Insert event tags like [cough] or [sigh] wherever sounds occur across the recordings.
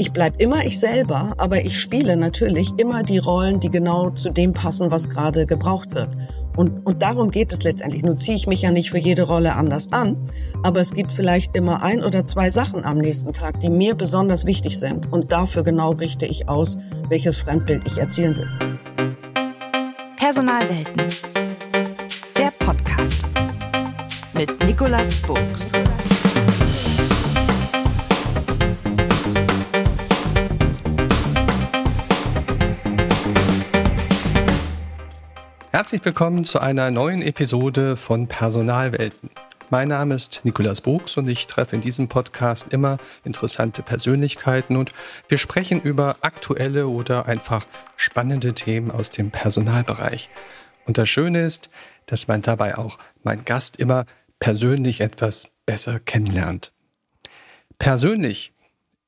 Ich bleib immer ich selber, aber ich spiele natürlich immer die Rollen, die genau zu dem passen, was gerade gebraucht wird. Und, und darum geht es letztendlich. Nun ziehe ich mich ja nicht für jede Rolle anders an, aber es gibt vielleicht immer ein oder zwei Sachen am nächsten Tag, die mir besonders wichtig sind. Und dafür genau richte ich aus, welches Fremdbild ich erzielen will. Personalwelten. Der Podcast mit Nicolas Burgs. Herzlich willkommen zu einer neuen Episode von Personalwelten. Mein Name ist Nikolaus Buchs und ich treffe in diesem Podcast immer interessante Persönlichkeiten und wir sprechen über aktuelle oder einfach spannende Themen aus dem Personalbereich. Und das Schöne ist, dass man dabei auch meinen Gast immer persönlich etwas besser kennenlernt. Persönlich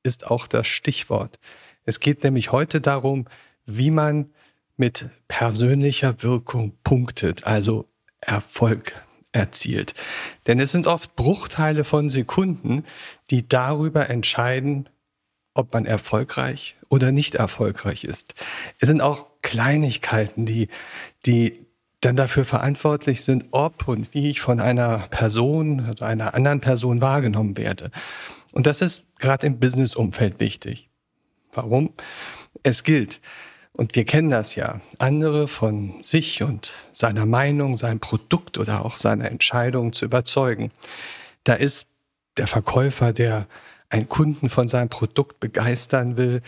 ist auch das Stichwort. Es geht nämlich heute darum, wie man mit persönlicher Wirkung punktet, also Erfolg erzielt. Denn es sind oft Bruchteile von Sekunden, die darüber entscheiden, ob man erfolgreich oder nicht erfolgreich ist. Es sind auch Kleinigkeiten, die, die dann dafür verantwortlich sind, ob und wie ich von einer Person, also einer anderen Person wahrgenommen werde. Und das ist gerade im Business-Umfeld wichtig. Warum? Es gilt, und wir kennen das ja. Andere von sich und seiner Meinung, seinem Produkt oder auch seiner Entscheidung zu überzeugen. Da ist der Verkäufer, der einen Kunden von seinem Produkt begeistern will.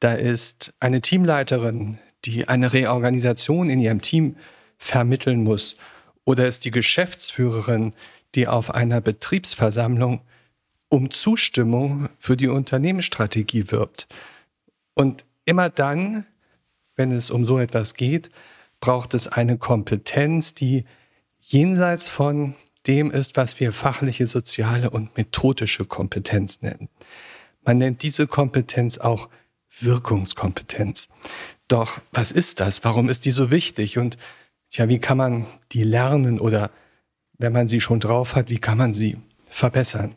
Da ist eine Teamleiterin, die eine Reorganisation in ihrem Team vermitteln muss. Oder ist die Geschäftsführerin, die auf einer Betriebsversammlung um Zustimmung für die Unternehmensstrategie wirbt. Und immer dann, wenn es um so etwas geht, braucht es eine Kompetenz, die jenseits von dem ist, was wir fachliche, soziale und methodische Kompetenz nennen. Man nennt diese Kompetenz auch Wirkungskompetenz. Doch was ist das? Warum ist die so wichtig? Und ja, wie kann man die lernen oder wenn man sie schon drauf hat, wie kann man sie verbessern?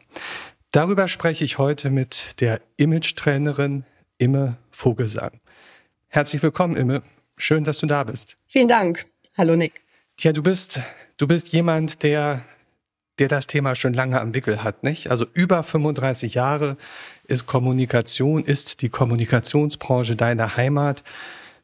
Darüber spreche ich heute mit der Image-Trainerin Imme Vogelsang. Herzlich willkommen, Imme. Schön, dass du da bist. Vielen Dank. Hallo, Nick. Tja, du bist, du bist jemand, der, der das Thema schon lange am Wickel hat, nicht? Also über 35 Jahre ist Kommunikation, ist die Kommunikationsbranche deine Heimat.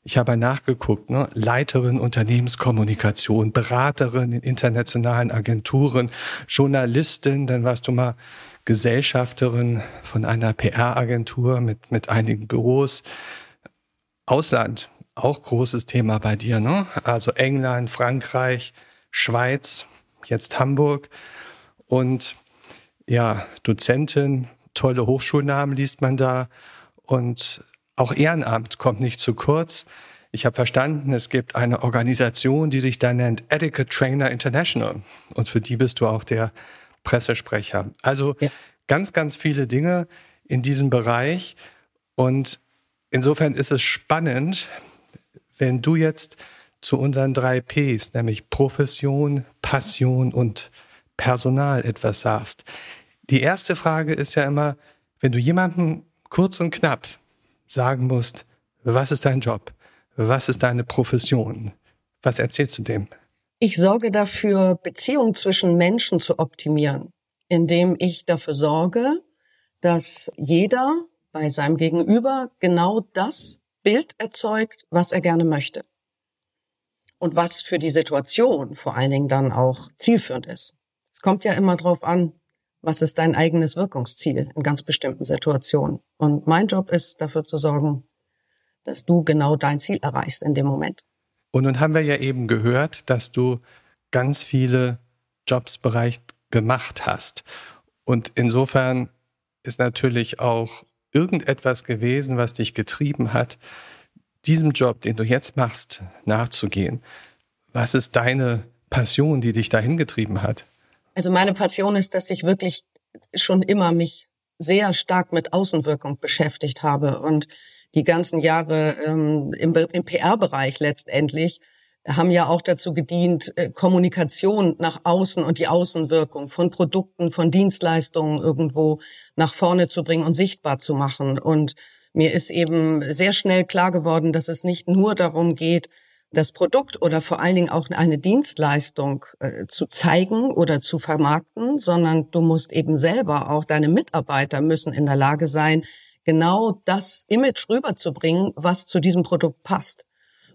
Ich habe nachgeguckt, ne? Leiterin Unternehmenskommunikation, Beraterin in internationalen Agenturen, Journalistin, dann warst du mal Gesellschafterin von einer PR-Agentur mit, mit einigen Büros. Ausland, auch großes Thema bei dir, ne? Also England, Frankreich, Schweiz, jetzt Hamburg und ja, Dozentin, tolle Hochschulnamen liest man da und auch Ehrenamt kommt nicht zu kurz. Ich habe verstanden, es gibt eine Organisation, die sich da nennt Etiquette Trainer International und für die bist du auch der Pressesprecher. Also ja. ganz, ganz viele Dinge in diesem Bereich und insofern ist es spannend, wenn du jetzt zu unseren drei Ps, nämlich Profession, Passion und Personal etwas sagst. Die erste Frage ist ja immer, wenn du jemandem kurz und knapp sagen musst, was ist dein Job? Was ist deine Profession? Was erzählst du dem? Ich sorge dafür, Beziehungen zwischen Menschen zu optimieren, indem ich dafür sorge, dass jeder bei seinem Gegenüber genau das Bild erzeugt, was er gerne möchte. Und was für die Situation vor allen Dingen dann auch zielführend ist. Es kommt ja immer darauf an, was ist dein eigenes Wirkungsziel in ganz bestimmten Situationen. Und mein Job ist dafür zu sorgen, dass du genau dein Ziel erreichst in dem Moment. Und nun haben wir ja eben gehört, dass du ganz viele Jobs bereits gemacht hast. Und insofern ist natürlich auch irgendetwas gewesen, was dich getrieben hat, diesem Job, den du jetzt machst, nachzugehen? Was ist deine Passion, die dich dahin getrieben hat? Also meine Passion ist, dass ich wirklich schon immer mich sehr stark mit Außenwirkung beschäftigt habe und die ganzen Jahre ähm, im, im PR-Bereich letztendlich haben ja auch dazu gedient, äh, Kommunikation nach außen und die Außenwirkung von Produkten, von Dienstleistungen irgendwo nach vorne zu bringen und sichtbar zu machen. Und mir ist eben sehr schnell klar geworden, dass es nicht nur darum geht, das Produkt oder vor allen Dingen auch eine Dienstleistung äh, zu zeigen oder zu vermarkten, sondern du musst eben selber, auch deine Mitarbeiter müssen in der Lage sein, genau das Image rüberzubringen, was zu diesem Produkt passt.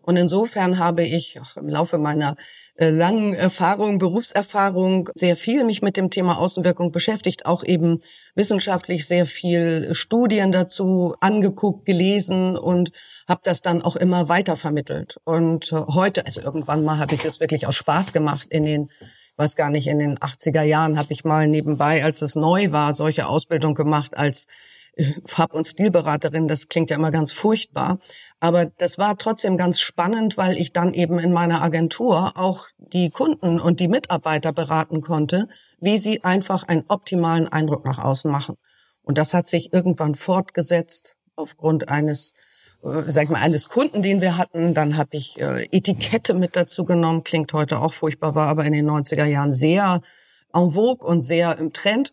Und insofern habe ich im Laufe meiner äh, langen Erfahrung, Berufserfahrung sehr viel mich mit dem Thema Außenwirkung beschäftigt, auch eben wissenschaftlich sehr viel Studien dazu angeguckt, gelesen und habe das dann auch immer weiter vermittelt. Und äh, heute, also irgendwann mal habe ich es wirklich aus Spaß gemacht in den weiß gar nicht, in den 80er Jahren habe ich mal nebenbei, als es neu war, solche Ausbildung gemacht als Farb- und Stilberaterin, das klingt ja immer ganz furchtbar. Aber das war trotzdem ganz spannend, weil ich dann eben in meiner Agentur auch die Kunden und die Mitarbeiter beraten konnte, wie sie einfach einen optimalen Eindruck nach außen machen. Und das hat sich irgendwann fortgesetzt aufgrund eines äh, sag ich mal, eines Kunden, den wir hatten. Dann habe ich äh, Etikette mit dazu genommen. Klingt heute auch furchtbar, war aber in den 90er Jahren sehr en vogue und sehr im Trend.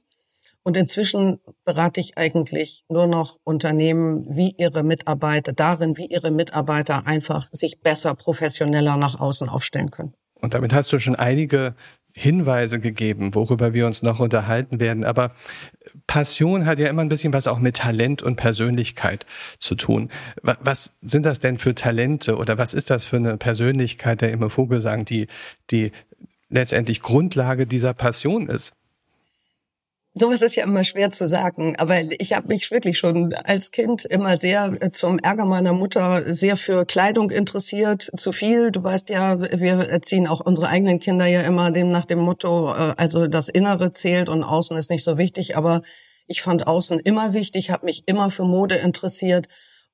Und inzwischen berate ich eigentlich nur noch Unternehmen, wie ihre Mitarbeiter darin, wie ihre Mitarbeiter einfach sich besser, professioneller nach außen aufstellen können. Und damit hast du schon einige Hinweise gegeben, worüber wir uns noch unterhalten werden. Aber Passion hat ja immer ein bisschen was auch mit Talent und Persönlichkeit zu tun. Was sind das denn für Talente oder was ist das für eine Persönlichkeit der Imme Vogelsang, die, die letztendlich Grundlage dieser Passion ist? Sowas ist ja immer schwer zu sagen, aber ich habe mich wirklich schon als Kind immer sehr äh, zum Ärger meiner Mutter sehr für Kleidung interessiert, zu viel. Du weißt ja, wir erziehen auch unsere eigenen Kinder ja immer dem nach dem Motto, äh, also das Innere zählt und Außen ist nicht so wichtig, aber ich fand Außen immer wichtig, habe mich immer für Mode interessiert.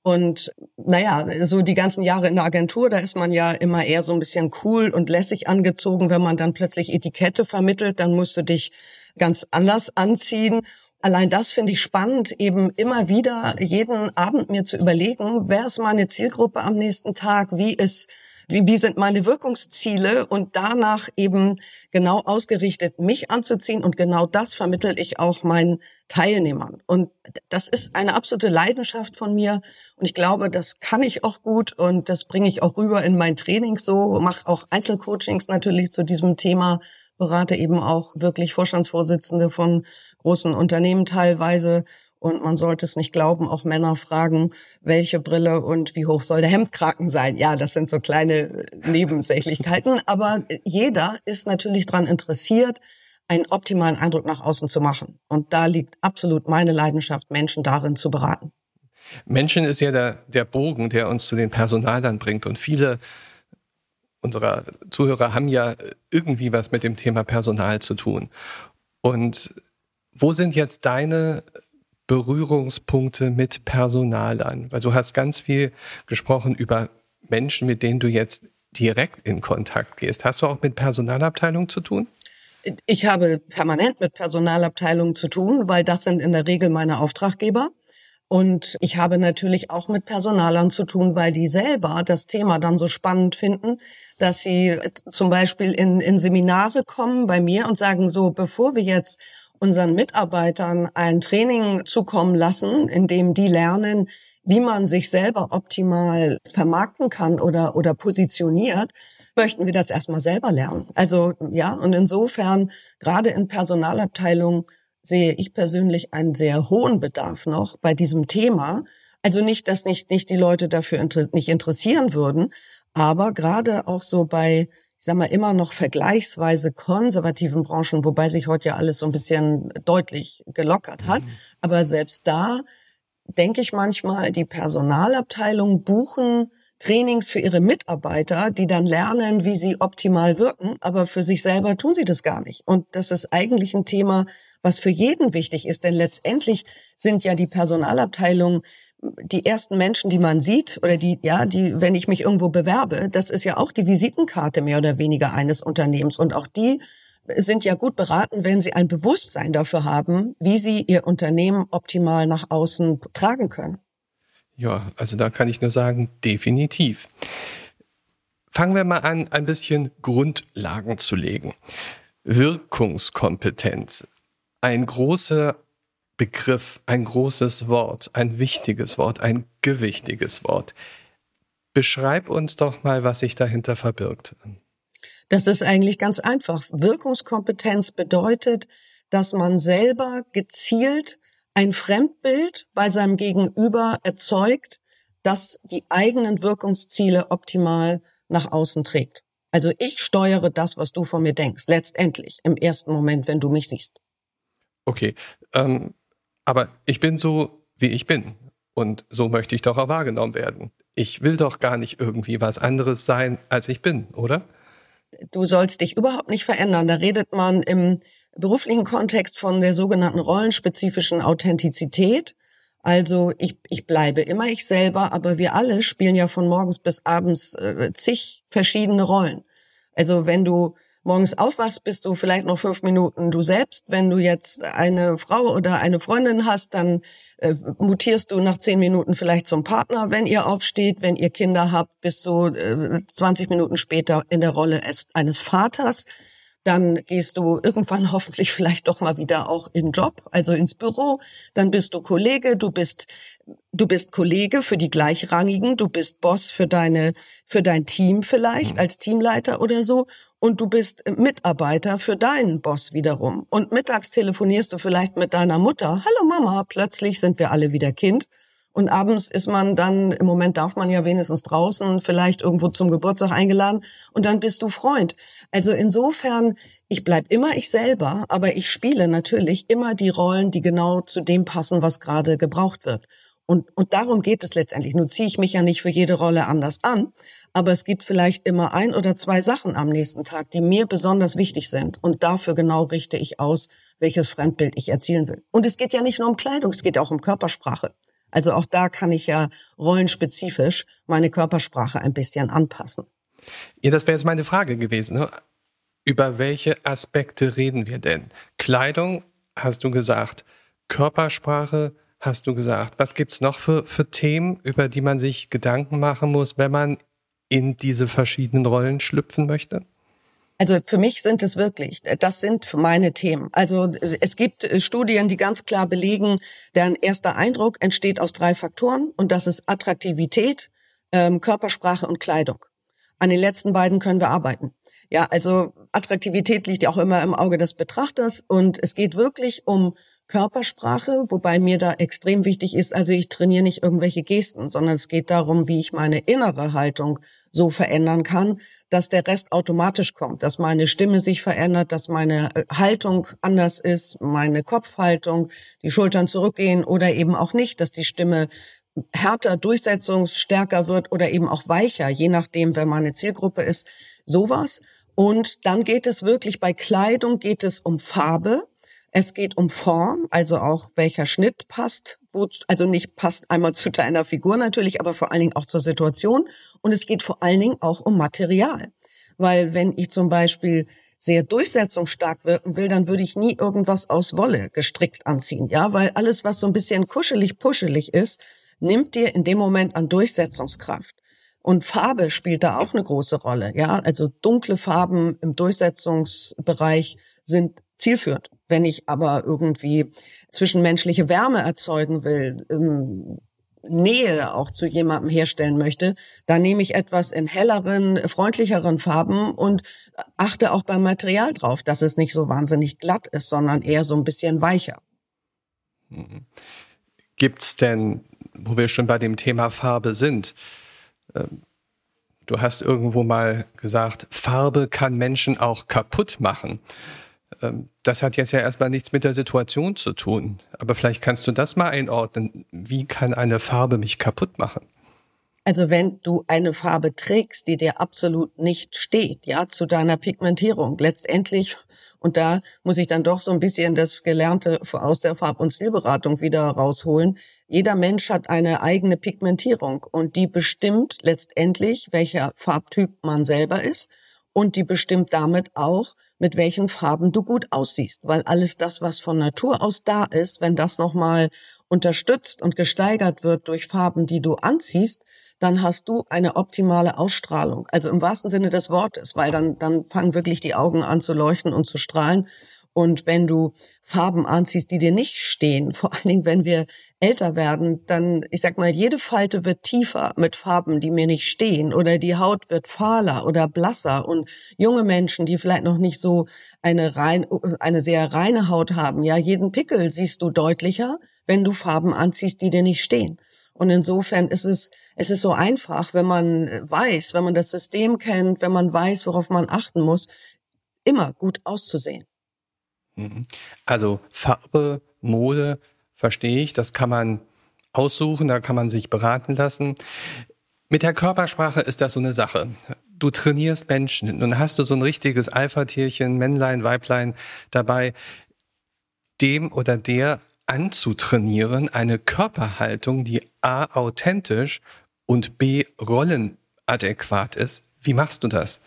Und naja, so die ganzen Jahre in der Agentur, da ist man ja immer eher so ein bisschen cool und lässig angezogen. Wenn man dann plötzlich Etikette vermittelt, dann musst du dich ganz anders anziehen. Allein das finde ich spannend, eben immer wieder jeden Abend mir zu überlegen, wer ist meine Zielgruppe am nächsten Tag, wie ist wie, wie sind meine Wirkungsziele und danach eben genau ausgerichtet, mich anzuziehen und genau das vermittel ich auch meinen Teilnehmern. Und das ist eine absolute Leidenschaft von mir und ich glaube, das kann ich auch gut und das bringe ich auch rüber in mein Training so, mache auch Einzelcoachings natürlich zu diesem Thema berate eben auch wirklich Vorstandsvorsitzende von großen Unternehmen teilweise. Und man sollte es nicht glauben, auch Männer fragen, welche Brille und wie hoch soll der Hemdkragen sein. Ja, das sind so kleine Nebensächlichkeiten. Aber jeder ist natürlich daran interessiert, einen optimalen Eindruck nach außen zu machen. Und da liegt absolut meine Leidenschaft, Menschen darin zu beraten. Menschen ist ja der, der Bogen, der uns zu den Personalern bringt. Und viele unserer Zuhörer haben ja irgendwie was mit dem Thema Personal zu tun. Und wo sind jetzt deine Berührungspunkte mit Personalern? Weil du hast ganz viel gesprochen über Menschen, mit denen du jetzt direkt in Kontakt gehst. Hast du auch mit Personalabteilungen zu tun? Ich habe permanent mit Personalabteilungen zu tun, weil das sind in der Regel meine Auftraggeber. Und ich habe natürlich auch mit Personalern zu tun, weil die selber das Thema dann so spannend finden, dass sie zum Beispiel in, in Seminare kommen bei mir und sagen so, bevor wir jetzt unseren Mitarbeitern ein Training zukommen lassen, in dem die lernen, wie man sich selber optimal vermarkten kann oder, oder positioniert, möchten wir das erstmal selber lernen. Also, ja, und insofern, gerade in Personalabteilungen, sehe ich persönlich einen sehr hohen Bedarf noch bei diesem Thema. Also nicht, dass nicht, nicht die Leute dafür inter nicht interessieren würden, aber gerade auch so bei, ich sag mal, immer noch vergleichsweise konservativen Branchen, wobei sich heute ja alles so ein bisschen deutlich gelockert hat. Mhm. Aber selbst da denke ich manchmal, die Personalabteilung buchen Trainings für ihre Mitarbeiter, die dann lernen, wie sie optimal wirken, aber für sich selber tun sie das gar nicht. Und das ist eigentlich ein Thema, was für jeden wichtig ist, denn letztendlich sind ja die Personalabteilungen die ersten Menschen, die man sieht oder die, ja, die, wenn ich mich irgendwo bewerbe, das ist ja auch die Visitenkarte mehr oder weniger eines Unternehmens und auch die sind ja gut beraten, wenn sie ein Bewusstsein dafür haben, wie sie ihr Unternehmen optimal nach außen tragen können. Ja, also da kann ich nur sagen, definitiv. Fangen wir mal an, ein bisschen Grundlagen zu legen. Wirkungskompetenz. Ein großer Begriff, ein großes Wort, ein wichtiges Wort, ein gewichtiges Wort. Beschreib uns doch mal, was sich dahinter verbirgt. Das ist eigentlich ganz einfach. Wirkungskompetenz bedeutet, dass man selber gezielt ein Fremdbild bei seinem Gegenüber erzeugt, das die eigenen Wirkungsziele optimal nach außen trägt. Also ich steuere das, was du von mir denkst, letztendlich im ersten Moment, wenn du mich siehst. Okay, ähm, aber ich bin so, wie ich bin. Und so möchte ich doch auch wahrgenommen werden. Ich will doch gar nicht irgendwie was anderes sein, als ich bin, oder? Du sollst dich überhaupt nicht verändern. Da redet man im beruflichen Kontext von der sogenannten rollenspezifischen Authentizität. Also ich, ich bleibe immer ich selber, aber wir alle spielen ja von morgens bis abends äh, zig verschiedene Rollen. Also wenn du morgens aufwachst, bist du vielleicht noch fünf Minuten du selbst. Wenn du jetzt eine Frau oder eine Freundin hast, dann äh, mutierst du nach zehn Minuten vielleicht zum Partner, wenn ihr aufsteht. Wenn ihr Kinder habt, bist du äh, 20 Minuten später in der Rolle eines Vaters dann gehst du irgendwann [laughs] hoffentlich vielleicht doch mal wieder auch in Job, also ins Büro, dann bist du Kollege, du bist du bist Kollege für die gleichrangigen, du bist Boss für deine für dein Team vielleicht mhm. als Teamleiter oder so und du bist Mitarbeiter für deinen Boss wiederum und mittags telefonierst du vielleicht mit deiner Mutter, hallo Mama, plötzlich sind wir alle wieder Kind und abends ist man dann, im Moment darf man ja wenigstens draußen, vielleicht irgendwo zum Geburtstag eingeladen und dann bist du Freund. Also insofern, ich bleib immer ich selber, aber ich spiele natürlich immer die Rollen, die genau zu dem passen, was gerade gebraucht wird. Und, und darum geht es letztendlich. Nun ziehe ich mich ja nicht für jede Rolle anders an, aber es gibt vielleicht immer ein oder zwei Sachen am nächsten Tag, die mir besonders wichtig sind. Und dafür genau richte ich aus, welches Fremdbild ich erzielen will. Und es geht ja nicht nur um Kleidung, es geht auch um Körpersprache. Also auch da kann ich ja rollenspezifisch meine Körpersprache ein bisschen anpassen. Ja, das wäre jetzt meine Frage gewesen. Ne? Über welche Aspekte reden wir denn? Kleidung, hast du gesagt. Körpersprache, hast du gesagt. Was gibt's noch für, für Themen, über die man sich Gedanken machen muss, wenn man in diese verschiedenen Rollen schlüpfen möchte? Also für mich sind es wirklich, das sind meine Themen. Also es gibt äh, Studien, die ganz klar belegen, deren erster Eindruck entsteht aus drei Faktoren und das ist Attraktivität, ähm, Körpersprache und Kleidung. An den letzten beiden können wir arbeiten. Ja, also Attraktivität liegt ja auch immer im Auge des Betrachters und es geht wirklich um Körpersprache, wobei mir da extrem wichtig ist, also ich trainiere nicht irgendwelche Gesten, sondern es geht darum, wie ich meine innere Haltung so verändern kann, dass der Rest automatisch kommt, dass meine Stimme sich verändert, dass meine äh, Haltung anders ist, meine Kopfhaltung, die Schultern zurückgehen oder eben auch nicht, dass die Stimme härter, durchsetzungsstärker wird oder eben auch weicher, je nachdem, wer meine Zielgruppe ist, sowas. Und dann geht es wirklich bei Kleidung geht es um Farbe, es geht um Form, also auch welcher Schnitt passt, wo, also nicht passt einmal zu deiner Figur natürlich, aber vor allen Dingen auch zur Situation. Und es geht vor allen Dingen auch um Material. Weil wenn ich zum Beispiel sehr durchsetzungsstark wirken will, dann würde ich nie irgendwas aus Wolle gestrickt anziehen, ja, weil alles, was so ein bisschen kuschelig, puschelig ist, nimmt dir in dem Moment an Durchsetzungskraft. Und Farbe spielt da auch eine große Rolle, ja. Also dunkle Farben im Durchsetzungsbereich sind zielführend. Wenn ich aber irgendwie zwischenmenschliche Wärme erzeugen will, ähm, Nähe auch zu jemandem herstellen möchte, dann nehme ich etwas in helleren, freundlicheren Farben und achte auch beim Material drauf, dass es nicht so wahnsinnig glatt ist, sondern eher so ein bisschen weicher. Mhm. Gibt's denn, wo wir schon bei dem Thema Farbe sind, ähm, du hast irgendwo mal gesagt, Farbe kann Menschen auch kaputt machen. Ähm, das hat jetzt ja erstmal nichts mit der Situation zu tun. Aber vielleicht kannst du das mal einordnen. Wie kann eine Farbe mich kaputt machen? Also wenn du eine Farbe trägst, die dir absolut nicht steht, ja, zu deiner Pigmentierung, letztendlich, und da muss ich dann doch so ein bisschen das Gelernte aus der Farb- und Stilberatung wieder rausholen. Jeder Mensch hat eine eigene Pigmentierung und die bestimmt letztendlich, welcher Farbtyp man selber ist und die bestimmt damit auch, mit welchen Farben du gut aussiehst, weil alles das, was von Natur aus da ist, wenn das nochmal unterstützt und gesteigert wird durch Farben, die du anziehst, dann hast du eine optimale Ausstrahlung. Also im wahrsten Sinne des Wortes, weil dann, dann fangen wirklich die Augen an zu leuchten und zu strahlen. Und wenn du Farben anziehst, die dir nicht stehen, vor allen Dingen, wenn wir älter werden, dann, ich sag mal, jede Falte wird tiefer mit Farben, die mir nicht stehen oder die Haut wird fahler oder blasser und junge Menschen, die vielleicht noch nicht so eine rein, eine sehr reine Haut haben, ja, jeden Pickel siehst du deutlicher, wenn du Farben anziehst, die dir nicht stehen. Und insofern ist es, es ist so einfach, wenn man weiß, wenn man das System kennt, wenn man weiß, worauf man achten muss, immer gut auszusehen. Mhm. Also Farbe, Mode, verstehe ich, das kann man aussuchen, da kann man sich beraten lassen. Mit der Körpersprache ist das so eine Sache. Du trainierst Menschen, nun hast du so ein richtiges Alpha-Tierchen, Männlein, Weiblein dabei, dem oder der anzutrainieren, eine Körperhaltung, die A authentisch und B rollenadäquat ist. Wie machst du das?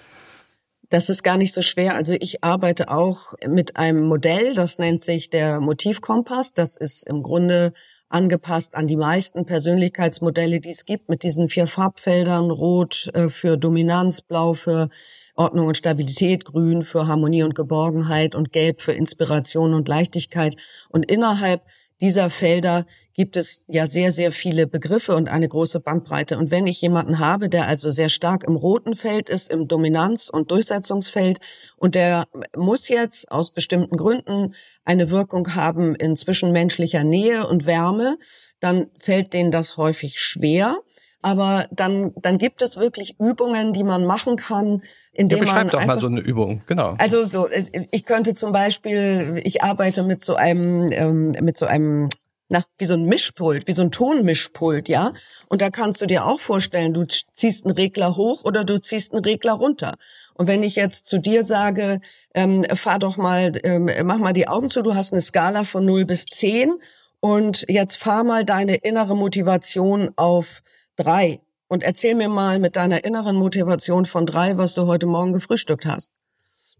Das ist gar nicht so schwer. Also ich arbeite auch mit einem Modell, das nennt sich der Motivkompass. Das ist im Grunde angepasst an die meisten Persönlichkeitsmodelle, die es gibt, mit diesen vier Farbfeldern, Rot äh, für Dominanz, Blau für Ordnung und Stabilität, Grün für Harmonie und Geborgenheit und Gelb für Inspiration und Leichtigkeit. Und innerhalb dieser Felder gibt es ja sehr, sehr viele Begriffe und eine große Bandbreite. Und wenn ich jemanden habe, der also sehr stark im roten Feld ist, im Dominanz- und Durchsetzungsfeld, und der muss jetzt aus bestimmten Gründen eine Wirkung haben in zwischenmenschlicher Nähe und Wärme, dann fällt denen das häufig schwer. Aber dann, dann gibt es wirklich Übungen, die man machen kann, indem ja, beschreib man doch einfach, mal so eine Übung, genau. Also so, ich könnte zum Beispiel, ich arbeite mit so einem, ähm, mit so einem na, wie so ein Mischpult, wie so ein Tonmischpult, ja. Und da kannst du dir auch vorstellen, du ziehst einen Regler hoch oder du ziehst einen Regler runter. Und wenn ich jetzt zu dir sage, ähm, fahr doch mal, ähm, mach mal die Augen zu, du hast eine Skala von 0 bis 10 und jetzt fahr mal deine innere Motivation auf drei. Und erzähl mir mal mit deiner inneren Motivation von drei, was du heute Morgen gefrühstückt hast.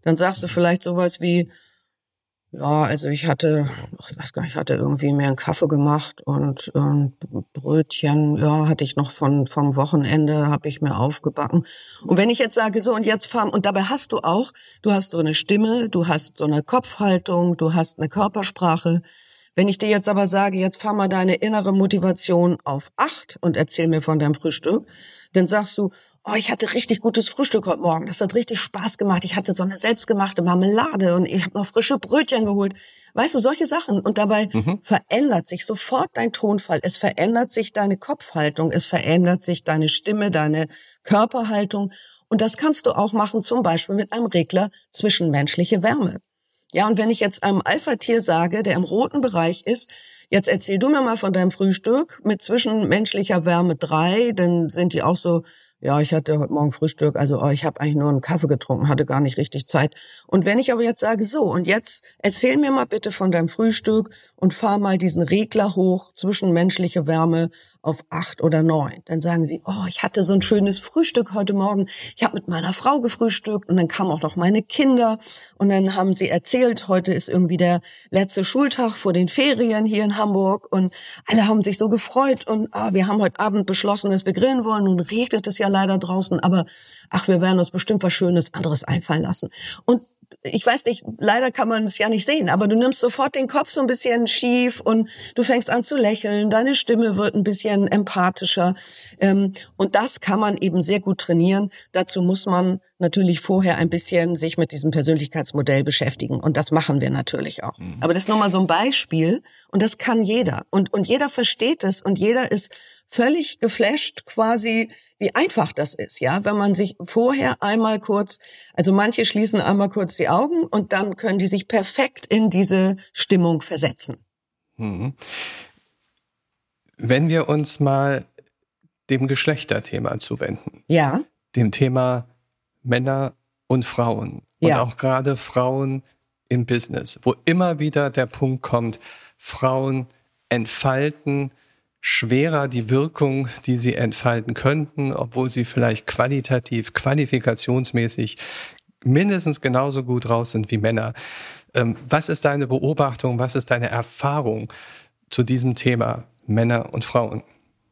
Dann sagst du vielleicht sowas wie, ja, also ich hatte, ich weiß gar nicht, ich hatte irgendwie mehr einen Kaffee gemacht und ähm, Brötchen, ja, hatte ich noch von vom Wochenende, habe ich mir aufgebacken. Und wenn ich jetzt sage, so und jetzt fahren, und dabei hast du auch, du hast so eine Stimme, du hast so eine Kopfhaltung, du hast eine Körpersprache, wenn ich dir jetzt aber sage, jetzt fahr mal deine innere Motivation auf acht und erzähl mir von deinem Frühstück, dann sagst du, oh, ich hatte richtig gutes Frühstück heute Morgen. Das hat richtig Spaß gemacht. Ich hatte so eine selbstgemachte Marmelade und ich habe noch frische Brötchen geholt. Weißt du, solche Sachen. Und dabei mhm. verändert sich sofort dein Tonfall. Es verändert sich deine Kopfhaltung. Es verändert sich deine Stimme, deine Körperhaltung. Und das kannst du auch machen, zum Beispiel mit einem Regler zwischenmenschliche Wärme. Ja, und wenn ich jetzt einem Alpha-Tier sage, der im roten Bereich ist, jetzt erzähl du mir mal von deinem Frühstück mit zwischenmenschlicher Wärme drei, dann sind die auch so ja, ich hatte heute Morgen Frühstück, also oh, ich habe eigentlich nur einen Kaffee getrunken, hatte gar nicht richtig Zeit. Und wenn ich aber jetzt sage, so, und jetzt erzähl mir mal bitte von deinem Frühstück und fahr mal diesen Regler hoch zwischen menschliche Wärme auf acht oder neun, dann sagen sie, oh, ich hatte so ein schönes Frühstück heute Morgen. Ich habe mit meiner Frau gefrühstückt und dann kamen auch noch meine Kinder und dann haben sie erzählt, heute ist irgendwie der letzte Schultag vor den Ferien hier in Hamburg und alle haben sich so gefreut und oh, wir haben heute Abend beschlossen, dass wir grillen wollen. Nun regnet es ja leider draußen, aber ach, wir werden uns bestimmt was Schönes anderes einfallen lassen. Und ich weiß nicht, leider kann man es ja nicht sehen, aber du nimmst sofort den Kopf so ein bisschen schief und du fängst an zu lächeln, deine Stimme wird ein bisschen empathischer. Ähm, und das kann man eben sehr gut trainieren. Dazu muss man natürlich vorher ein bisschen sich mit diesem Persönlichkeitsmodell beschäftigen. Und das machen wir natürlich auch. Mhm. Aber das ist nur mal so ein Beispiel und das kann jeder. Und, und jeder versteht es und jeder ist völlig geflasht quasi, wie einfach das ist, ja, wenn man sich vorher einmal kurz, also manche schließen einmal kurz die Augen und dann können die sich perfekt in diese Stimmung versetzen. Mhm. Wenn wir uns mal dem Geschlechterthema zuwenden. Ja. Dem Thema Männer und Frauen. Und ja. auch gerade Frauen im Business, wo immer wieder der Punkt kommt, Frauen entfalten schwerer die Wirkung, die sie entfalten könnten, obwohl sie vielleicht qualitativ, qualifikationsmäßig mindestens genauso gut raus sind wie Männer. Ähm, was ist deine Beobachtung, was ist deine Erfahrung zu diesem Thema Männer und Frauen?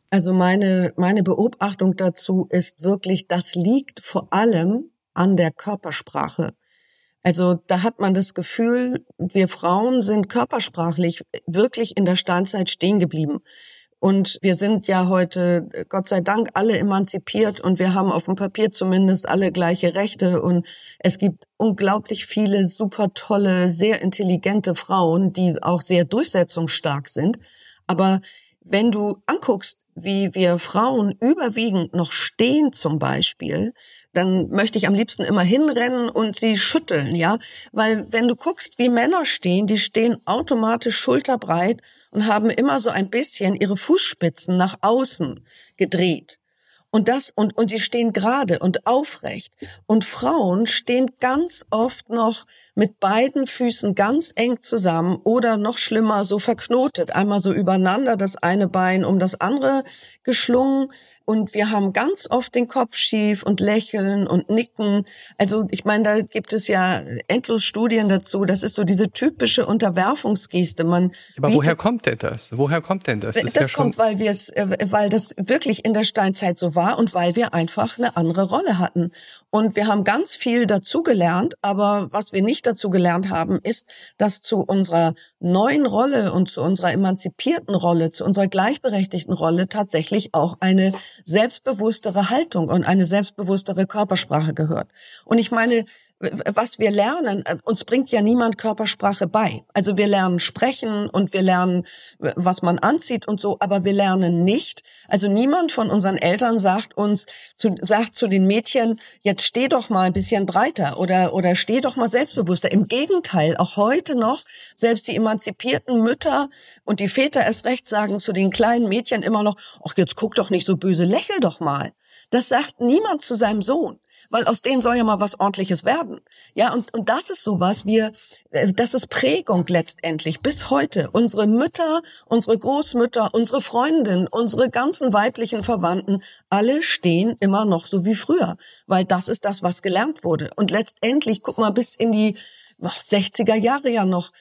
Also meine, meine Beobachtung dazu ist wirklich, das liegt vor allem an der Körpersprache. Also da hat man das Gefühl, wir Frauen sind körpersprachlich wirklich in der Steinzeit stehen geblieben. Und wir sind ja heute, Gott sei Dank, alle emanzipiert und wir haben auf dem Papier zumindest alle gleiche Rechte. Und es gibt unglaublich viele super tolle, sehr intelligente Frauen, die auch sehr durchsetzungsstark sind. Aber wenn du anguckst, wie wir Frauen überwiegend noch stehen zum Beispiel, dann möchte ich am liebsten immer hinrennen und sie schütteln, ja, weil wenn du guckst, wie Männer stehen, die stehen automatisch schulterbreit und haben immer so ein bisschen ihre Fußspitzen nach außen gedreht. Und das, und, und sie stehen gerade und aufrecht. Und Frauen stehen ganz oft noch mit beiden Füßen ganz eng zusammen oder noch schlimmer so verknotet. Einmal so übereinander, das eine Bein um das andere geschlungen und wir haben ganz oft den Kopf schief und lächeln und nicken. Also ich meine, da gibt es ja endlos Studien dazu. Das ist so diese typische Unterwerfungsgeste. Man Aber woher kommt denn das? Woher kommt denn das? Das, das ja kommt, weil wir es, äh, weil das wirklich in der Steinzeit so war und weil wir einfach eine andere Rolle hatten. Und wir haben ganz viel dazu gelernt. Aber was wir nicht dazu gelernt haben, ist, dass zu unserer neuen Rolle und zu unserer emanzipierten Rolle, zu unserer gleichberechtigten Rolle tatsächlich auch eine selbstbewusstere Haltung und eine selbstbewusstere Körpersprache gehört. Und ich meine, was wir lernen, äh, uns bringt ja niemand Körpersprache bei. Also wir lernen sprechen und wir lernen, was man anzieht und so, aber wir lernen nicht. Also niemand von unseren Eltern sagt uns, zu, sagt zu den Mädchen, jetzt steh doch mal ein bisschen breiter oder, oder steh doch mal selbstbewusster. Im Gegenteil, auch heute noch, selbst die emanzipierten Mütter und die Väter erst recht sagen zu den kleinen Mädchen immer noch, ach, jetzt guck doch nicht so böse, lächel doch mal. Das sagt niemand zu seinem Sohn weil aus denen soll ja mal was ordentliches werden. Ja, und, und das ist sowas, wir, äh, das ist Prägung letztendlich bis heute. Unsere Mütter, unsere Großmütter, unsere Freundinnen, unsere ganzen weiblichen Verwandten, alle stehen immer noch so wie früher, weil das ist das, was gelernt wurde. Und letztendlich, guck mal, bis in die 60er Jahre ja noch,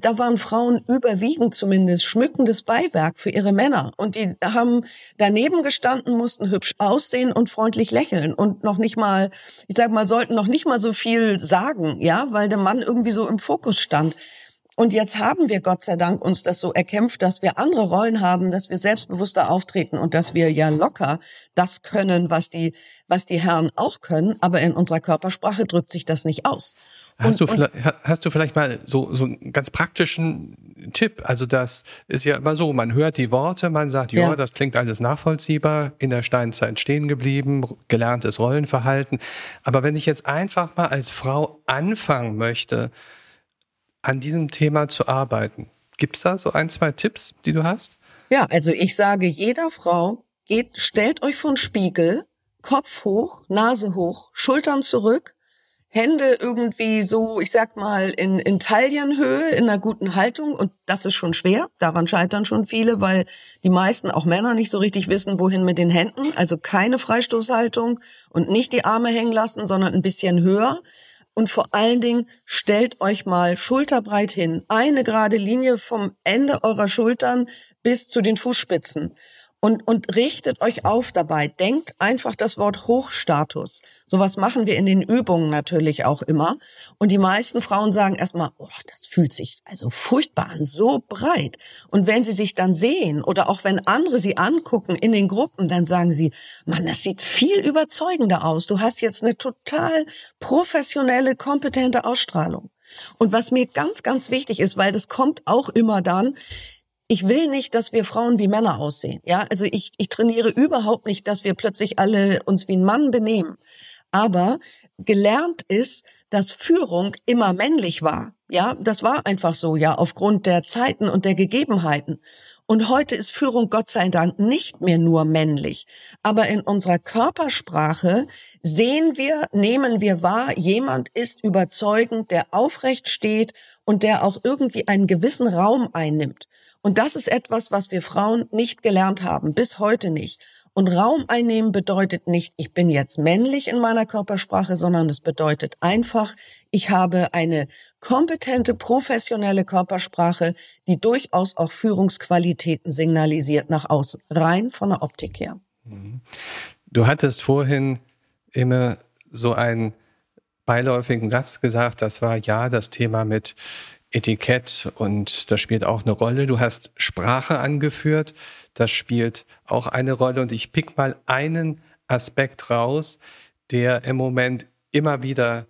da waren Frauen überwiegend zumindest schmückendes Beiwerk für ihre Männer. Und die haben daneben gestanden, mussten hübsch aussehen und freundlich lächeln und noch nicht mal, ich sag mal, sollten noch nicht mal so viel sagen, ja, weil der Mann irgendwie so im Fokus stand. Und jetzt haben wir Gott sei Dank uns das so erkämpft, dass wir andere Rollen haben, dass wir selbstbewusster auftreten und dass wir ja locker das können, was die, was die Herren auch können. Aber in unserer Körpersprache drückt sich das nicht aus. Hast, und, du, und, hast du vielleicht mal so, so einen ganz praktischen Tipp? Also das ist ja immer so, man hört die Worte, man sagt, ja, das klingt alles nachvollziehbar, in der Steinzeit stehen geblieben, gelerntes Rollenverhalten. Aber wenn ich jetzt einfach mal als Frau anfangen möchte, an diesem Thema zu arbeiten, gibt's da so ein, zwei Tipps, die du hast? Ja, also ich sage jeder Frau, geht, stellt euch vor den Spiegel, Kopf hoch, Nase hoch, Schultern zurück, Hände irgendwie so, ich sag mal, in, in Taillenhöhe, in einer guten Haltung. Und das ist schon schwer. Daran scheitern schon viele, weil die meisten, auch Männer, nicht so richtig wissen, wohin mit den Händen. Also keine Freistoßhaltung und nicht die Arme hängen lassen, sondern ein bisschen höher. Und vor allen Dingen stellt euch mal schulterbreit hin. Eine gerade Linie vom Ende eurer Schultern bis zu den Fußspitzen und, und richtet euch auf dabei. Denkt einfach das Wort Hochstatus. Sowas machen wir in den Übungen natürlich auch immer. Und die meisten Frauen sagen erstmal, oh, das fühlt sich also furchtbar an, so breit. Und wenn sie sich dann sehen oder auch wenn andere sie angucken in den Gruppen, dann sagen sie, Mann, das sieht viel überzeugender aus. Du hast jetzt eine total professionelle, kompetente Ausstrahlung. Und was mir ganz, ganz wichtig ist, weil das kommt auch immer dann, ich will nicht, dass wir Frauen wie Männer aussehen. Ja, also ich, ich trainiere überhaupt nicht, dass wir plötzlich alle uns wie ein Mann benehmen. Aber gelernt ist, dass Führung immer männlich war. Ja, das war einfach so, ja, aufgrund der Zeiten und der Gegebenheiten. Und heute ist Führung Gott sei Dank nicht mehr nur männlich. Aber in unserer Körpersprache sehen wir, nehmen wir wahr, jemand ist überzeugend, der aufrecht steht und der auch irgendwie einen gewissen Raum einnimmt. Und das ist etwas, was wir Frauen nicht gelernt haben, bis heute nicht. Und Raum einnehmen bedeutet nicht, ich bin jetzt männlich in meiner Körpersprache, sondern es bedeutet einfach, ich habe eine kompetente, professionelle Körpersprache, die durchaus auch Führungsqualitäten signalisiert nach außen, rein von der Optik her. Mhm. Du hattest vorhin immer so einen beiläufigen Satz gesagt, das war ja das Thema mit Etikett und das spielt auch eine Rolle. Du hast Sprache angeführt, das spielt auch eine Rolle und ich pick mal einen Aspekt raus, der im Moment immer wieder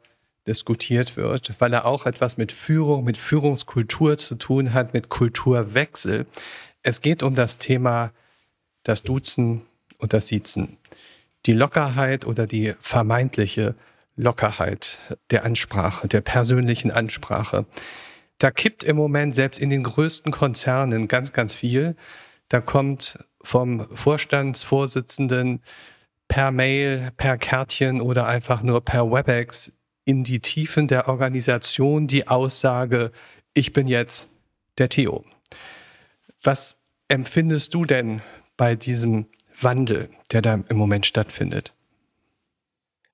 diskutiert wird, weil er auch etwas mit Führung, mit Führungskultur zu tun hat, mit Kulturwechsel. Es geht um das Thema das Duzen und das Siezen. Die Lockerheit oder die vermeintliche Lockerheit der Ansprache, der persönlichen Ansprache. Da kippt im Moment selbst in den größten Konzernen ganz, ganz viel. Da kommt vom Vorstandsvorsitzenden per Mail, per Kärtchen oder einfach nur per WebEx in die Tiefen der Organisation die Aussage, ich bin jetzt der Theo. Was empfindest du denn bei diesem Wandel, der da im Moment stattfindet?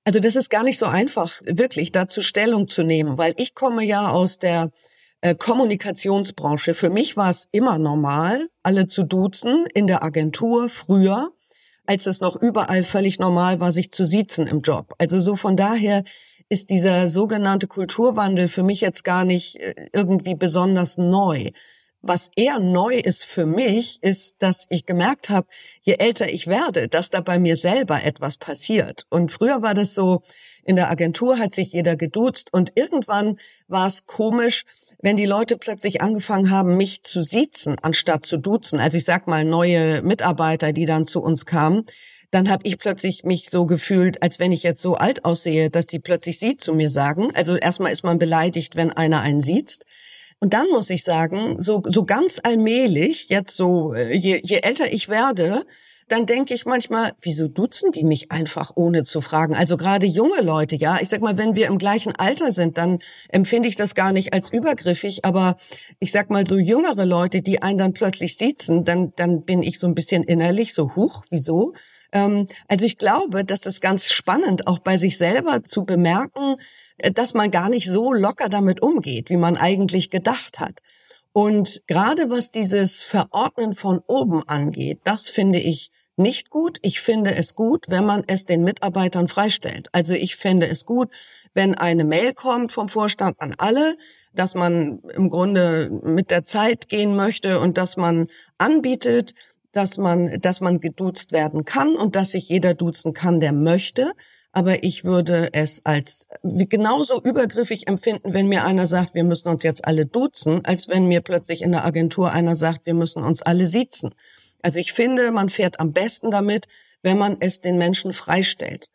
Also das ist gar nicht so einfach, wirklich dazu Stellung zu nehmen, weil ich komme ja aus der äh, Kommunikationsbranche. Für mich war es immer normal, alle zu duzen in der Agentur früher, als es noch überall völlig normal war, sich zu siezen im Job. Also so von daher ist dieser sogenannte Kulturwandel für mich jetzt gar nicht äh, irgendwie besonders neu. Was eher neu ist für mich, ist, dass ich gemerkt habe, je älter ich werde, dass da bei mir selber etwas passiert. Und früher war das so, in der Agentur hat sich jeder geduzt und irgendwann war es komisch, wenn die Leute plötzlich angefangen haben, mich zu siezen, anstatt zu duzen, also ich sag mal neue Mitarbeiter, die dann zu uns kamen, dann habe ich plötzlich mich so gefühlt, als wenn ich jetzt so alt aussehe, dass die plötzlich sie zu mir sagen. Also erstmal ist man beleidigt, wenn einer einen sieht. Und dann muss ich sagen, so, so ganz allmählich, jetzt so, äh, je, je älter ich werde, dann denke ich manchmal, wieso duzen die mich einfach ohne zu fragen? Also gerade junge Leute, ja. Ich sag mal, wenn wir im gleichen Alter sind, dann empfinde ich das gar nicht als übergriffig. Aber ich sag mal, so jüngere Leute, die einen dann plötzlich siezen, dann, dann bin ich so ein bisschen innerlich so, huch, wieso? Ähm, also ich glaube, das ist ganz spannend, auch bei sich selber zu bemerken, äh, dass man gar nicht so locker damit umgeht, wie man eigentlich gedacht hat. Und gerade was dieses Verordnen von oben angeht, das finde ich nicht gut. Ich finde es gut, wenn man es den Mitarbeitern freistellt. Also ich finde es gut, wenn eine Mail kommt vom Vorstand an alle, dass man im Grunde mit der Zeit gehen möchte und dass man anbietet, dass man, dass man geduzt werden kann und dass sich jeder duzen kann, der möchte aber ich würde es als genauso übergriffig empfinden, wenn mir einer sagt, wir müssen uns jetzt alle duzen, als wenn mir plötzlich in der Agentur einer sagt, wir müssen uns alle siezen. Also ich finde, man fährt am besten damit, wenn man es den Menschen freistellt.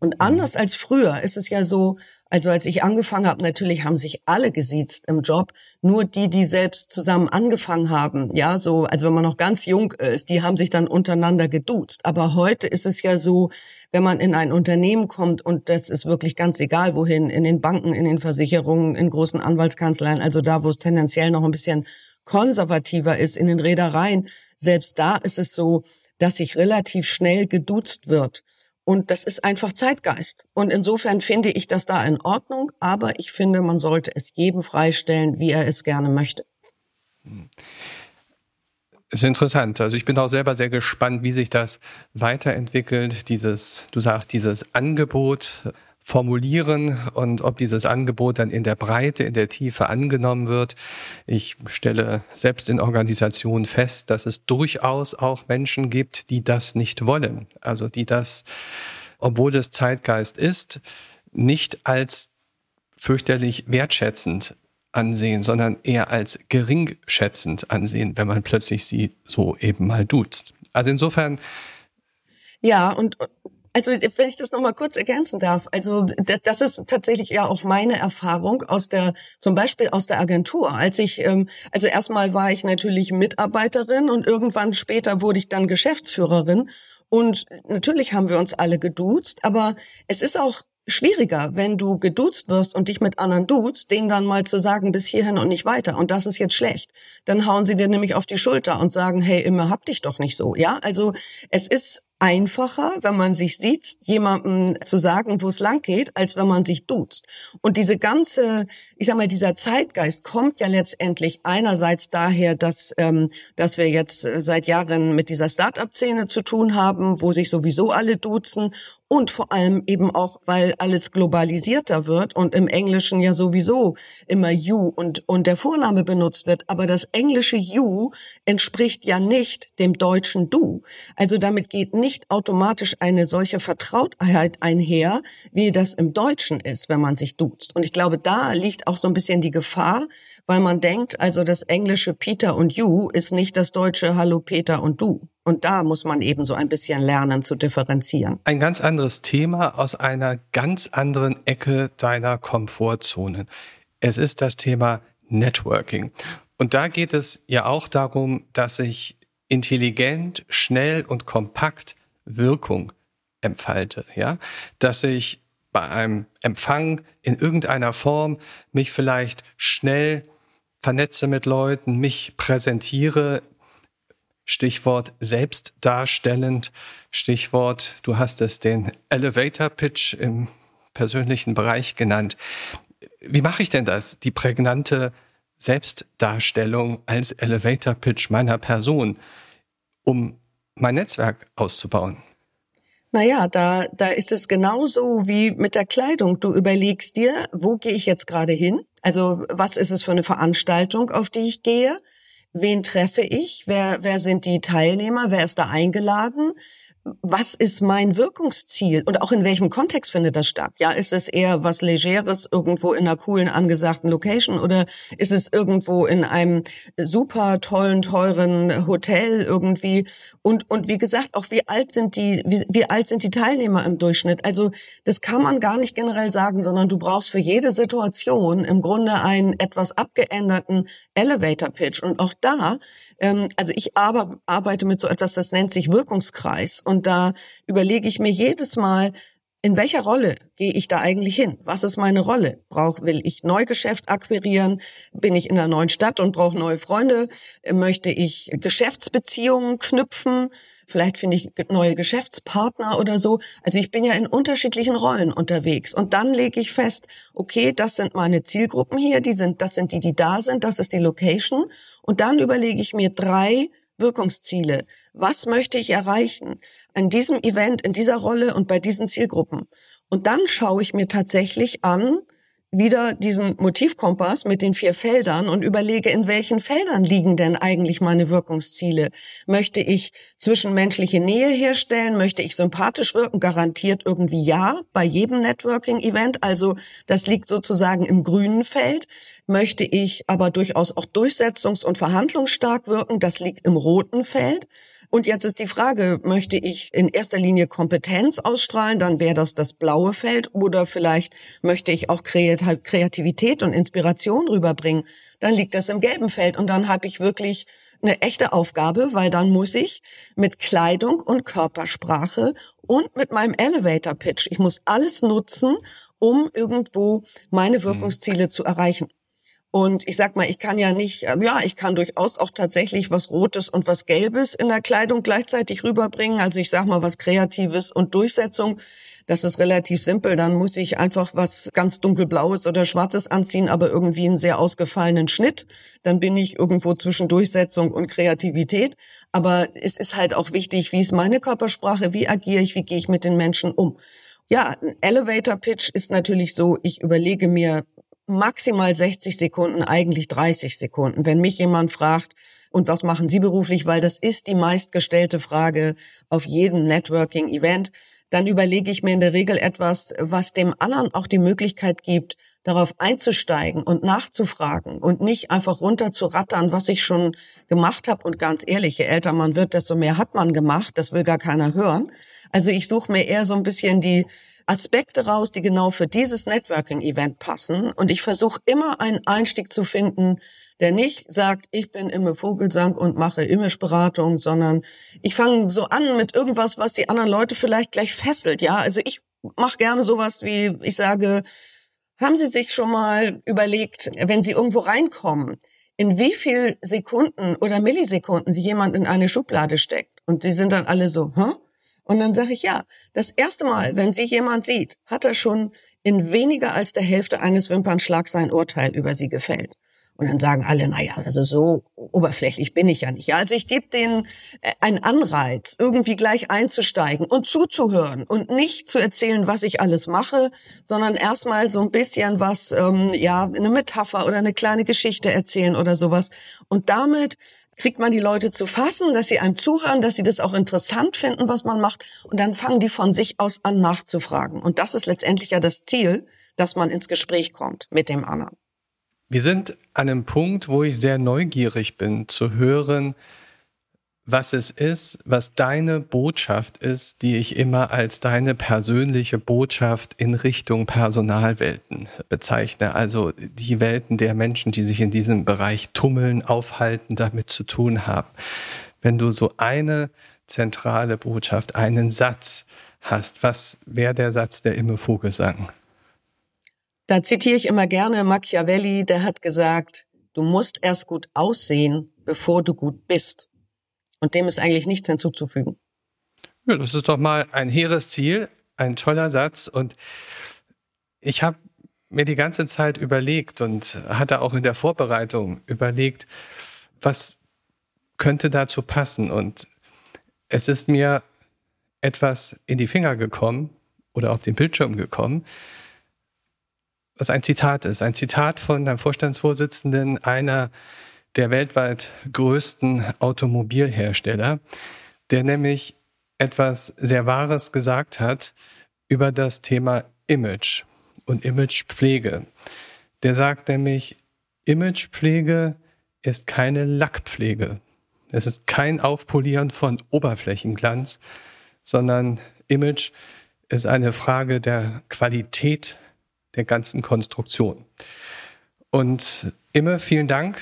Und anders als früher ist es ja so, also als ich angefangen habe, natürlich haben sich alle gesiezt im Job, nur die, die selbst zusammen angefangen haben, ja, so, also wenn man noch ganz jung ist, die haben sich dann untereinander geduzt. Aber heute ist es ja so, wenn man in ein Unternehmen kommt und das ist wirklich ganz egal wohin, in den Banken, in den Versicherungen, in großen Anwaltskanzleien, also da, wo es tendenziell noch ein bisschen konservativer ist, in den Reedereien, selbst da ist es so, dass sich relativ schnell geduzt wird. Und das ist einfach Zeitgeist. Und insofern finde ich das da in Ordnung, aber ich finde, man sollte es jedem freistellen, wie er es gerne möchte. Ist interessant. Also ich bin auch selber sehr gespannt, wie sich das weiterentwickelt. Dieses, du sagst, dieses Angebot formulieren und ob dieses Angebot dann in der Breite, in der Tiefe angenommen wird. Ich stelle selbst in Organisationen fest, dass es durchaus auch Menschen gibt, die das nicht wollen. Also die das, obwohl es Zeitgeist ist, nicht als fürchterlich wertschätzend ansehen, sondern eher als geringschätzend ansehen, wenn man plötzlich sie so eben mal duzt. Also insofern. Ja, und also wenn ich das nochmal kurz ergänzen darf, also das ist tatsächlich ja auch meine Erfahrung aus der, zum Beispiel aus der Agentur. Als ich, ähm, also erstmal war ich natürlich Mitarbeiterin und irgendwann später wurde ich dann Geschäftsführerin. Und natürlich haben wir uns alle geduzt, aber es ist auch schwieriger, wenn du geduzt wirst und dich mit anderen duzt, denen dann mal zu sagen, bis hierhin und nicht weiter. Und das ist jetzt schlecht. Dann hauen sie dir nämlich auf die Schulter und sagen, hey, immer hab dich doch nicht so. Ja, also es ist einfacher, wenn man sich sieht, jemandem zu sagen, wo es lang geht, als wenn man sich duzt. Und diese ganze, ich sag mal, dieser Zeitgeist kommt ja letztendlich einerseits daher, dass, ähm, dass wir jetzt äh, seit Jahren mit dieser Start-up-Szene zu tun haben, wo sich sowieso alle duzen und vor allem eben auch, weil alles globalisierter wird und im Englischen ja sowieso immer you und, und der Vorname benutzt wird. Aber das englische you entspricht ja nicht dem deutschen du. Also damit geht nicht automatisch eine solche Vertrautheit einher, wie das im Deutschen ist, wenn man sich duzt. Und ich glaube, da liegt auch so ein bisschen die Gefahr, weil man denkt, also das englische Peter und you ist nicht das deutsche Hallo Peter und du. Und da muss man eben so ein bisschen lernen zu differenzieren. Ein ganz anderes Thema aus einer ganz anderen Ecke deiner Komfortzone. Es ist das Thema Networking. Und da geht es ja auch darum, dass ich intelligent, schnell und kompakt Wirkung entfalte, ja, dass ich bei einem Empfang in irgendeiner Form mich vielleicht schnell vernetze mit Leuten, mich präsentiere Stichwort selbstdarstellend, Stichwort, du hast es den Elevator Pitch im persönlichen Bereich genannt. Wie mache ich denn das? Die prägnante Selbstdarstellung als Elevator Pitch meiner Person, um mein Netzwerk auszubauen? Naja, da, da ist es genauso wie mit der Kleidung. Du überlegst dir, wo gehe ich jetzt gerade hin? Also was ist es für eine Veranstaltung, auf die ich gehe? wen treffe ich, wer, wer sind die Teilnehmer, wer ist da eingeladen, was ist mein Wirkungsziel und auch in welchem Kontext findet das statt? Ja, ist es eher was Legeres irgendwo in einer coolen angesagten Location oder ist es irgendwo in einem super tollen, teuren Hotel irgendwie? Und, und wie gesagt, auch wie alt sind die, wie, wie alt sind die Teilnehmer im Durchschnitt? Also, das kann man gar nicht generell sagen, sondern du brauchst für jede Situation im Grunde einen etwas abgeänderten Elevator Pitch. Und auch da, ähm, also ich arbeite mit so etwas, das nennt sich Wirkungskreis. Und da überlege ich mir jedes Mal, in welcher Rolle gehe ich da eigentlich hin? Was ist meine Rolle? Brauch, will ich Neugeschäft akquirieren? Bin ich in einer neuen Stadt und brauche neue Freunde? Möchte ich Geschäftsbeziehungen knüpfen? Vielleicht finde ich neue Geschäftspartner oder so. Also ich bin ja in unterschiedlichen Rollen unterwegs. Und dann lege ich fest, okay, das sind meine Zielgruppen hier, die sind, das sind die, die da sind, das ist die Location. Und dann überlege ich mir drei Wirkungsziele. Was möchte ich erreichen an diesem Event, in dieser Rolle und bei diesen Zielgruppen? Und dann schaue ich mir tatsächlich an, wieder diesen Motivkompass mit den vier Feldern und überlege, in welchen Feldern liegen denn eigentlich meine Wirkungsziele? Möchte ich zwischenmenschliche Nähe herstellen? Möchte ich sympathisch wirken? Garantiert irgendwie ja, bei jedem Networking-Event. Also das liegt sozusagen im grünen Feld. Möchte ich aber durchaus auch durchsetzungs- und verhandlungsstark wirken? Das liegt im roten Feld. Und jetzt ist die Frage, möchte ich in erster Linie Kompetenz ausstrahlen, dann wäre das das blaue Feld, oder vielleicht möchte ich auch Kreativität und Inspiration rüberbringen, dann liegt das im gelben Feld und dann habe ich wirklich eine echte Aufgabe, weil dann muss ich mit Kleidung und Körpersprache und mit meinem Elevator Pitch, ich muss alles nutzen, um irgendwo meine mhm. Wirkungsziele zu erreichen. Und ich sag mal, ich kann ja nicht, ähm, ja, ich kann durchaus auch tatsächlich was Rotes und was Gelbes in der Kleidung gleichzeitig rüberbringen. Also ich sag mal was Kreatives und Durchsetzung. Das ist relativ simpel. Dann muss ich einfach was ganz dunkelblaues oder schwarzes anziehen, aber irgendwie einen sehr ausgefallenen Schnitt. Dann bin ich irgendwo zwischen Durchsetzung und Kreativität. Aber es ist halt auch wichtig, wie ist meine Körpersprache, wie agiere ich, wie gehe ich mit den Menschen um. Ja, ein Elevator Pitch ist natürlich so, ich überlege mir maximal 60 Sekunden, eigentlich 30 Sekunden. Wenn mich jemand fragt, und was machen Sie beruflich, weil das ist die meistgestellte Frage auf jedem Networking-Event, dann überlege ich mir in der Regel etwas, was dem anderen auch die Möglichkeit gibt, darauf einzusteigen und nachzufragen und nicht einfach runterzurattern, was ich schon gemacht habe. Und ganz ehrlich, je älter man wird, desto mehr hat man gemacht. Das will gar keiner hören. Also ich suche mir eher so ein bisschen die Aspekte raus, die genau für dieses Networking-Event passen. Und ich versuche immer einen Einstieg zu finden, der nicht sagt, ich bin Imme Vogelsang und mache Imageberatung, sondern ich fange so an mit irgendwas, was die anderen Leute vielleicht gleich fesselt. Ja, also ich mache gerne sowas wie, ich sage, haben Sie sich schon mal überlegt, wenn Sie irgendwo reinkommen, in wie viel Sekunden oder Millisekunden Sie jemand in eine Schublade steckt? Und die sind dann alle so, hä? Und dann sage ich, ja, das erste Mal, wenn Sie jemand sieht, hat er schon in weniger als der Hälfte eines Wimpernschlags sein Urteil über Sie gefällt. Und dann sagen alle, na ja, also so oberflächlich bin ich ja nicht. Ja, also ich gebe denen äh, einen Anreiz, irgendwie gleich einzusteigen und zuzuhören und nicht zu erzählen, was ich alles mache, sondern erstmal so ein bisschen was, ähm, ja, eine Metapher oder eine kleine Geschichte erzählen oder sowas. Und damit kriegt man die Leute zu fassen, dass sie einem zuhören, dass sie das auch interessant finden, was man macht. Und dann fangen die von sich aus an nachzufragen. Und das ist letztendlich ja das Ziel, dass man ins Gespräch kommt mit dem anderen. Wir sind an einem Punkt, wo ich sehr neugierig bin zu hören, was es ist, was deine Botschaft ist, die ich immer als deine persönliche Botschaft in Richtung Personalwelten bezeichne. Also die Welten der Menschen, die sich in diesem Bereich tummeln, aufhalten, damit zu tun haben. Wenn du so eine zentrale Botschaft, einen Satz hast, was wäre der Satz der Imme Vogelsang? Da zitiere ich immer gerne Machiavelli, der hat gesagt, du musst erst gut aussehen, bevor du gut bist. Und dem ist eigentlich nichts hinzuzufügen. Ja, das ist doch mal ein hehres Ziel, ein toller Satz. Und ich habe mir die ganze Zeit überlegt und hatte auch in der Vorbereitung überlegt, was könnte dazu passen. Und es ist mir etwas in die Finger gekommen oder auf den Bildschirm gekommen, was ein Zitat ist. Ein Zitat von einem Vorstandsvorsitzenden einer der weltweit größten Automobilhersteller, der nämlich etwas sehr Wahres gesagt hat über das Thema Image und Imagepflege. Der sagt nämlich, Imagepflege ist keine Lackpflege. Es ist kein Aufpolieren von Oberflächenglanz, sondern Image ist eine Frage der Qualität der ganzen Konstruktion. Und immer vielen Dank,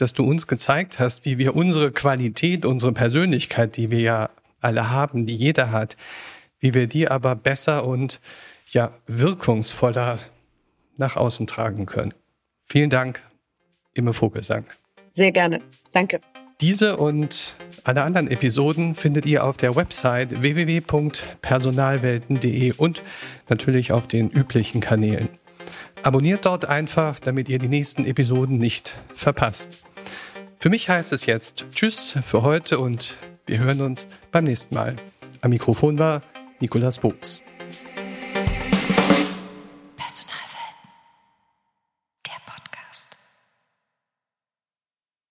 dass du uns gezeigt hast, wie wir unsere Qualität, unsere Persönlichkeit, die wir ja alle haben, die jeder hat, wie wir die aber besser und ja wirkungsvoller nach außen tragen können. Vielen Dank, Imme Vogelsang. Sehr gerne. Danke. Diese und alle anderen Episoden findet ihr auf der Website www.personalwelten.de und natürlich auf den üblichen Kanälen. Abonniert dort einfach, damit ihr die nächsten Episoden nicht verpasst. Für mich heißt es jetzt Tschüss für heute und wir hören uns beim nächsten Mal. Am Mikrofon war Nikolas Buchs.